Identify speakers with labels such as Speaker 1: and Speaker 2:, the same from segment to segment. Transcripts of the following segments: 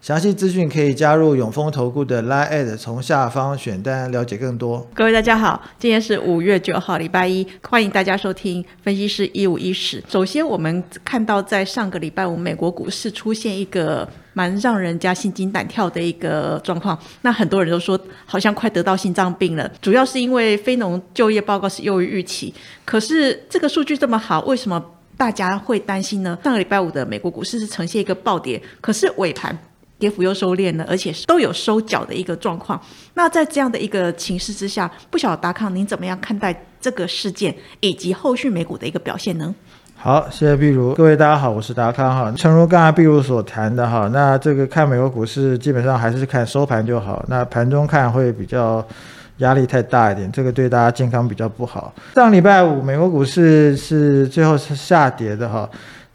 Speaker 1: 详细资讯可以加入永丰投顾的 Line，从下方选单了解更多。
Speaker 2: 各位大家好，今天是五月九号，礼拜一，欢迎大家收听分析师一五一十。首先，我们看到在上个礼拜五，美国股市出现一个蛮让人家心惊胆跳的一个状况。那很多人都说，好像快得到心脏病了。主要是因为非农就业报告是优于预期，可是这个数据这么好，为什么大家会担心呢？上个礼拜五的美国股市是呈现一个暴跌，可是尾盘。跌幅又收敛了，而且都有收脚的一个状况。那在这样的一个情势之下，不晓得达康您怎么样看待这个事件以及后续美股的一个表现呢？
Speaker 1: 好，谢谢碧如，各位大家好，我是达康哈。诚如刚才碧如所谈的哈，那这个看美国股市基本上还是看收盘就好，那盘中看会比较压力太大一点，这个对大家健康比较不好。上礼拜五美国股市是最后是下跌的哈。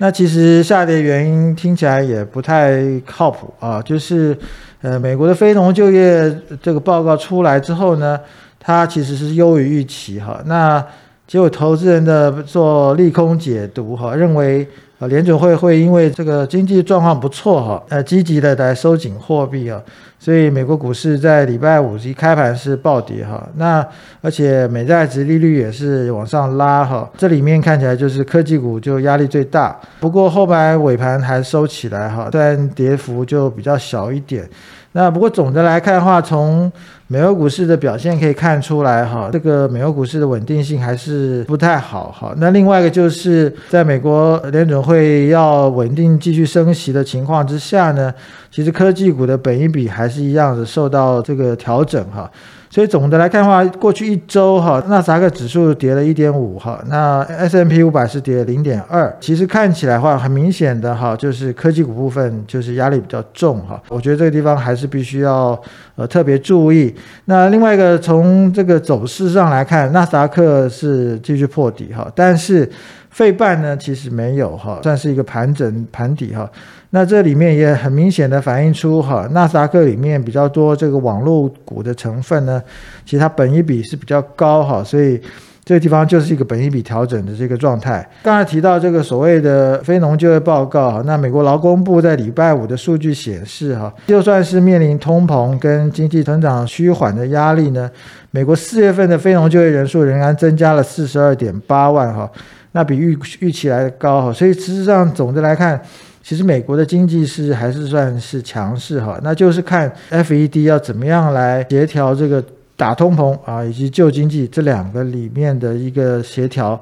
Speaker 1: 那其实下跌原因听起来也不太靠谱啊，就是，呃，美国的非农就业这个报告出来之后呢，它其实是优于预期哈。那结果投资人的做利空解读哈，认为。联准会会因为这个经济状况不错哈，呃，积极的来收紧货币啊，所以美国股市在礼拜五一开盘是暴跌哈，那而且美债值利率也是往上拉哈，这里面看起来就是科技股就压力最大，不过后来尾盘还收起来哈，但跌幅就比较小一点。那不过总的来看的话，从美国股市的表现可以看出来，哈，这个美国股市的稳定性还是不太好，哈。那另外一个就是在美国联准会要稳定继续升息的情况之下呢，其实科技股的本益比还是一样的受到这个调整，哈。所以总的来看的话，过去一周哈，纳斯达克指数跌了一点五哈，那 S M P 五百是跌零点二。其实看起来话，很明显的哈，就是科技股部分就是压力比较重哈。我觉得这个地方还是必须要呃特别注意。那另外一个从这个走势上来看，纳斯达克是继续破底哈，但是。费半呢，其实没有哈，算是一个盘整盘底哈。那这里面也很明显的反映出哈，纳斯达克里面比较多这个网络股的成分呢，其实它本一比是比较高哈，所以这个地方就是一个本一比调整的这个状态。刚才提到这个所谓的非农就业报告，那美国劳工部在礼拜五的数据显示哈，就算是面临通膨跟经济成长趋缓的压力呢，美国四月份的非农就业人数仍然增加了四十二点八万哈。那比预预期来的高哈，所以事实上总的来看，其实美国的经济是还是算是强势哈，那就是看 FED 要怎么样来协调这个打通膨啊，以及救经济这两个里面的一个协调。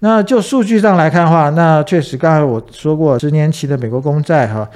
Speaker 1: 那就数据上来看的话，那确实刚才我说过，十年期的美国公债哈，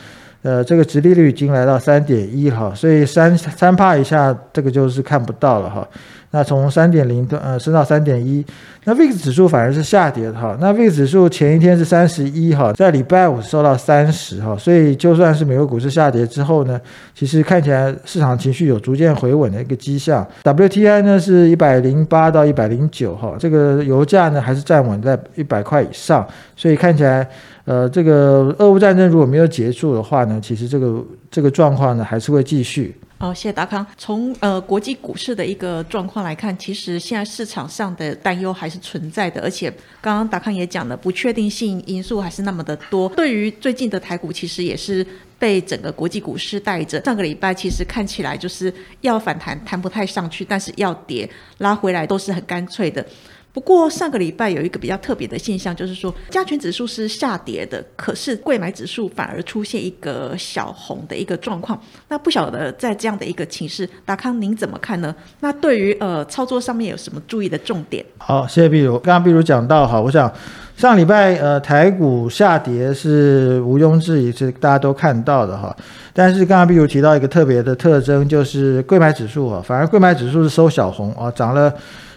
Speaker 1: 呃，这个殖利率已经来到三点一哈，所以三三帕以下这个就是看不到了哈。那从三点零呃升到三点一，那 VIX 指数反而是下跌的哈。那 VIX 指数前一天是三十一哈，在礼拜五收到三十哈，所以就算是美国股市下跌之后呢，其实看起来市场情绪有逐渐回稳的一个迹象。WTI 呢是一百零八到一百零九哈，这个油价呢还是站稳在一百块以上，所以看起来呃这个俄乌战争如果没有结束的话呢，其实这个这个状况呢还是会继续。
Speaker 2: 好，谢谢达康。从呃国际股市的一个状况来看，其实现在市场上的担忧还是存在的，而且刚刚达康也讲了，不确定性因素还是那么的多。对于最近的台股，其实也是被整个国际股市带着。上个礼拜其实看起来就是要反弹，弹不太上去，但是要跌拉回来都是很干脆的。不过上个礼拜有一个比较特别的现象，就是说加权指数是下跌的，可是贵买指数反而出现一个小红的一个状况。那不晓得在这样的一个情势，达康您怎么看呢？那对于呃操作上面有什么注意的重点？
Speaker 1: 好，谢谢碧如。刚刚碧如讲到哈，我想上礼拜呃台股下跌是毋庸置疑，是大家都看到的哈。但是刚刚碧如提到一个特别的特征，就是贵买指数啊，反而贵买指数是收小红啊，涨了。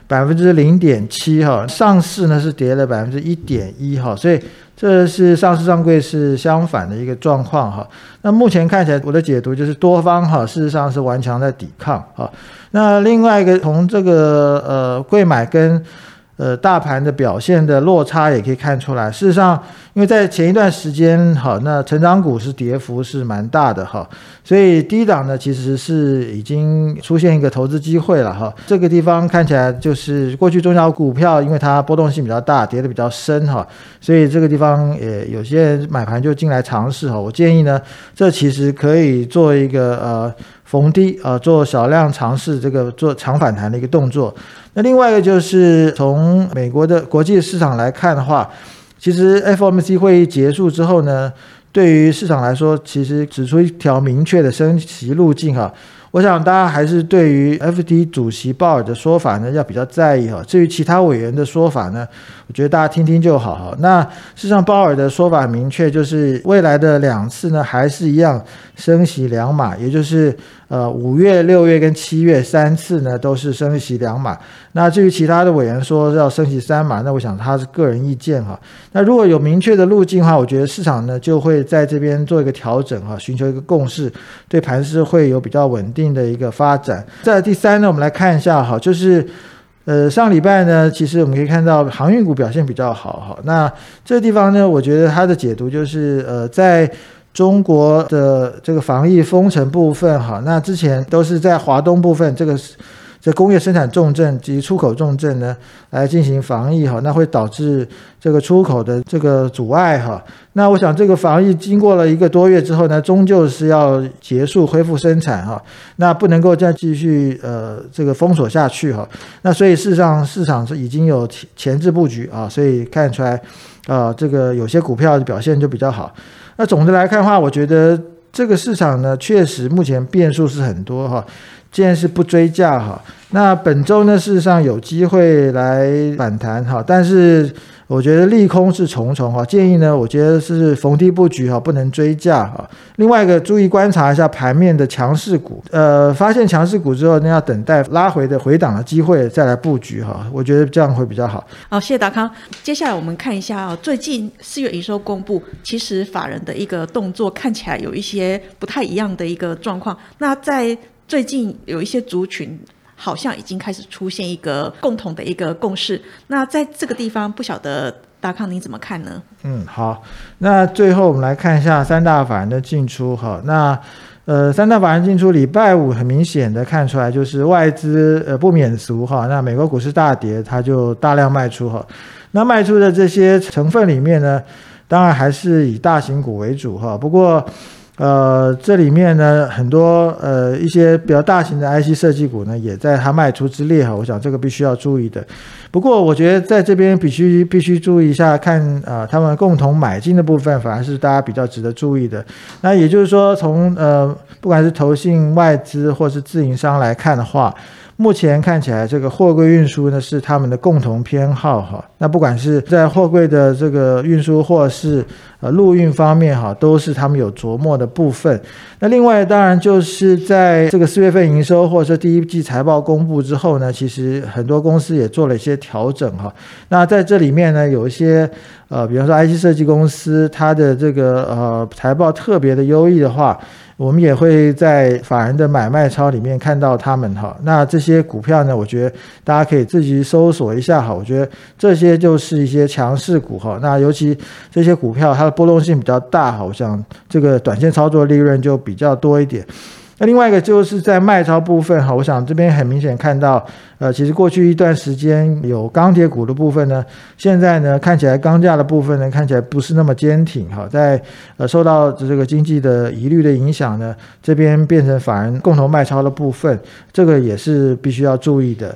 Speaker 1: 百分之零点七哈，上市呢是跌了百分之一点一哈，所以这是上市上柜是相反的一个状况哈。那目前看起来，我的解读就是多方哈，事实上是顽强在抵抗哈。那另外一个从这个呃贵买跟呃，大盘的表现的落差也可以看出来。事实上，因为在前一段时间，哈，那成长股是跌幅是蛮大的，哈，所以低档呢其实是已经出现一个投资机会了，哈。这个地方看起来就是过去中小股票，因为它波动性比较大，跌得比较深，哈，所以这个地方也有些人买盘就进来尝试，哈。我建议呢，这其实可以做一个呃。逢低啊，做少量尝试，这个做长反弹的一个动作。那另外一个就是从美国的国际市场来看的话，其实 FOMC 会议结束之后呢，对于市场来说，其实指出一条明确的升息路径哈。我想大家还是对于 F.D. 主席鲍尔的说法呢要比较在意哈。至于其他委员的说法呢，我觉得大家听听就好哈。那事实上鲍尔的说法明确，就是未来的两次呢还是一样升息两码，也就是呃五月、六月跟七月三次呢都是升息两码。那至于其他的委员说要升息三码，那我想他是个人意见哈。那如果有明确的路径的话，我觉得市场呢就会在这边做一个调整哈，寻求一个共识，对盘势会有比较稳定。的一个发展。在第三呢，我们来看一下哈，就是呃上礼拜呢，其实我们可以看到航运股表现比较好哈。那这个地方呢，我觉得它的解读就是呃，在中国的这个防疫封城部分哈，那之前都是在华东部分这个是。这工业生产重镇及出口重镇呢，来进行防疫哈，那会导致这个出口的这个阻碍哈。那我想这个防疫经过了一个多月之后呢，终究是要结束恢复生产哈，那不能够再继续呃这个封锁下去哈。那所以事实上市场是已经有前前置布局啊，所以看出来啊这个有些股票的表现就比较好。那总的来看的话，我觉得这个市场呢，确实目前变数是很多哈。既然是不追价哈，那本周呢，事实上有机会来反弹哈，但是我觉得利空是重重哈，建议呢，我觉得是逢低布局哈，不能追价哈。另外一个，注意观察一下盘面的强势股，呃，发现强势股之后，那要等待拉回的回档的机会再来布局哈，我觉得这样会比较好。
Speaker 2: 好，谢谢达康。接下来我们看一下啊，最近四月营收公布，其实法人的一个动作看起来有一些不太一样的一个状况。那在最近有一些族群好像已经开始出现一个共同的一个共识。那在这个地方，不晓得达康你怎么看呢？
Speaker 1: 嗯，好。那最后我们来看一下三大法人的进出哈。那呃，三大法人进出，礼拜五很明显的看出来就是外资呃不免俗哈。那美国股市大跌，它就大量卖出哈。那卖出的这些成分里面呢，当然还是以大型股为主哈。不过呃，这里面呢，很多呃一些比较大型的 IC 设计股呢，也在它卖出之列哈。我想这个必须要注意的。不过我觉得在这边必须必须注意一下，看啊他们共同买进的部分，反而是大家比较值得注意的。那也就是说，从呃不管是投信外资或是自营商来看的话。目前看起来，这个货柜运输呢是他们的共同偏好哈。那不管是在货柜的这个运输，或是呃陆运方面哈，都是他们有琢磨的部分。那另外当然就是在这个四月份营收或者说第一季财报公布之后呢，其实很多公司也做了一些调整哈。那在这里面呢，有一些呃，比方说 IC 设计公司，它的这个呃财报特别的优异的话。我们也会在法人的买卖超里面看到他们哈，那这些股票呢，我觉得大家可以自己搜索一下哈，我觉得这些就是一些强势股哈，那尤其这些股票它的波动性比较大哈，我想这个短线操作利润就比较多一点。那另外一个就是在卖超部分哈，我想这边很明显看到，呃，其实过去一段时间有钢铁股的部分呢，现在呢看起来钢价的部分呢看起来不是那么坚挺哈，在呃受到这个经济的疑虑的影响呢，这边变成反而共同卖超的部分，这个也是必须要注意的。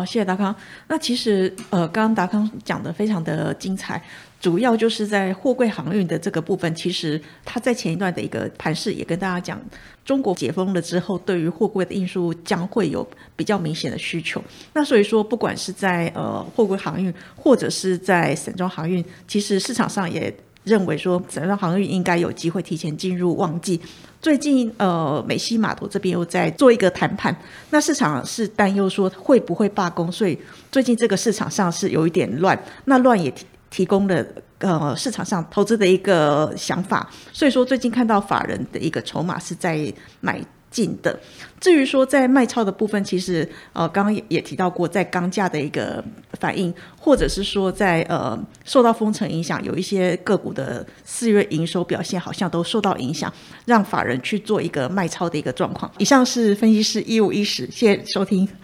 Speaker 2: 哦，谢谢达康。那其实呃，刚刚达康讲的非常的精彩。主要就是在货柜航运的这个部分，其实它在前一段的一个盘势也跟大家讲，中国解封了之后，对于货柜的运输将会有比较明显的需求。那所以说，不管是在呃货柜航运，或者是在散装航运，其实市场上也认为说，散装航运应该有机会提前进入旺季。最近呃美西码头这边又在做一个谈判，那市场是担忧说会不会罢工，所以最近这个市场上是有一点乱。那乱也提。提供了呃市场上投资的一个想法，所以说最近看到法人的一个筹码是在买近的。至于说在卖超的部分，其实呃刚刚也也提到过，在钢价的一个反应，或者是说在呃受到封城影响，有一些个股的四月营收表现好像都受到影响，让法人去做一个卖超的一个状况。以上是分析师一五一十，谢谢收听。